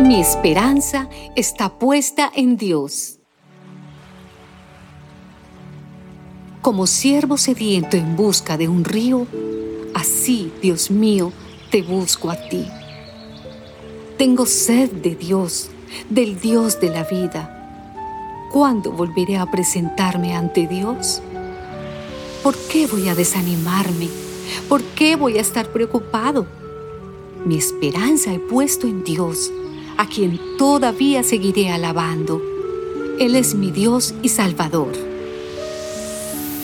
Mi esperanza está puesta en Dios. Como siervo sediento en busca de un río, así, Dios mío, te busco a ti. Tengo sed de Dios, del Dios de la vida. ¿Cuándo volveré a presentarme ante Dios? ¿Por qué voy a desanimarme ¿Por qué voy a estar preocupado? Mi esperanza he puesto en Dios a quien todavía seguiré alabando. Él es mi Dios y Salvador.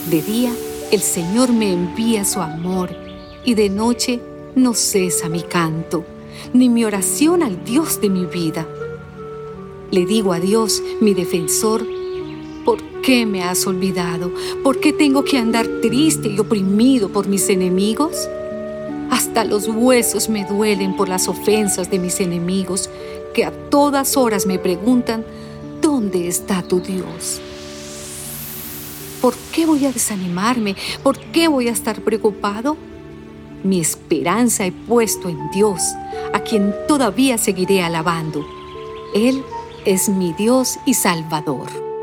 De día, el Señor me envía su amor y de noche no cesa mi canto, ni mi oración al Dios de mi vida. Le digo a Dios, mi defensor, ¿por qué me has olvidado? ¿Por qué tengo que andar triste y oprimido por mis enemigos? Hasta los huesos me duelen por las ofensas de mis enemigos que a todas horas me preguntan, ¿dónde está tu Dios? ¿Por qué voy a desanimarme? ¿Por qué voy a estar preocupado? Mi esperanza he puesto en Dios, a quien todavía seguiré alabando. Él es mi Dios y Salvador.